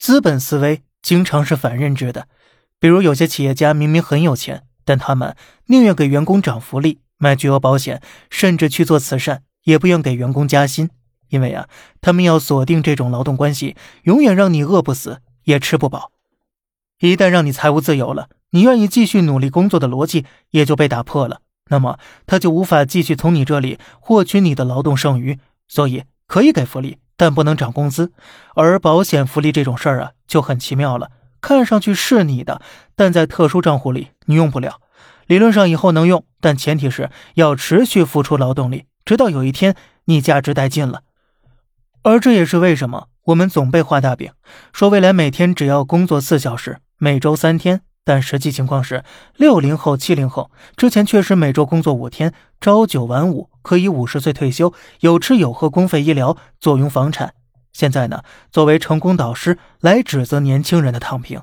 资本思维经常是反认知的，比如有些企业家明明很有钱，但他们宁愿给员工涨福利、买巨额保险，甚至去做慈善，也不愿给员工加薪，因为啊，他们要锁定这种劳动关系，永远让你饿不死也吃不饱。一旦让你财务自由了，你愿意继续努力工作的逻辑也就被打破了，那么他就无法继续从你这里获取你的劳动剩余，所以可以给福利，但不能涨工资。而保险福利这种事儿啊，就很奇妙了，看上去是你的，但在特殊账户里你用不了，理论上以后能用，但前提是要持续付出劳动力，直到有一天你价值殆尽了。而这也是为什么我们总被画大饼，说未来每天只要工作四小时。每周三天，但实际情况是，六零后、七零后之前确实每周工作五天，朝九晚五，可以五十岁退休，有吃有喝，公费医疗，坐拥房产。现在呢，作为成功导师来指责年轻人的躺平，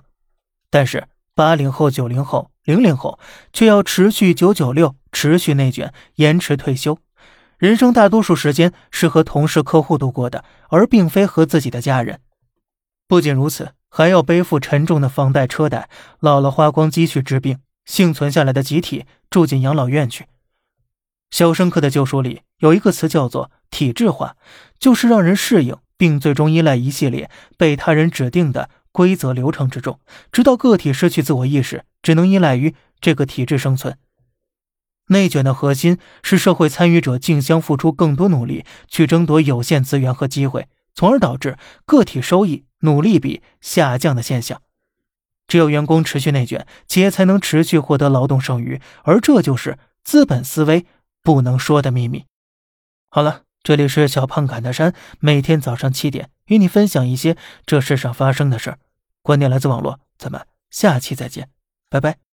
但是八零后、九零后、零零后却要持续九九六，持续内卷，延迟退休，人生大多数时间是和同事、客户度过的，而并非和自己的家人。不仅如此。还要背负沉重的房贷车贷，老了花光积蓄治病，幸存下来的集体住进养老院去。《肖申克的救赎》里有一个词叫做“体制化”，就是让人适应并最终依赖一系列被他人指定的规则流程之中，直到个体失去自我意识，只能依赖于这个体制生存。内卷的核心是社会参与者竞相付出更多努力去争夺有限资源和机会，从而导致个体收益。努力比下降的现象，只有员工持续内卷，企业才能持续获得劳动剩余，而这就是资本思维不能说的秘密。好了，这里是小胖侃大山，每天早上七点与你分享一些这世上发生的事儿，观点来自网络，咱们下期再见，拜拜。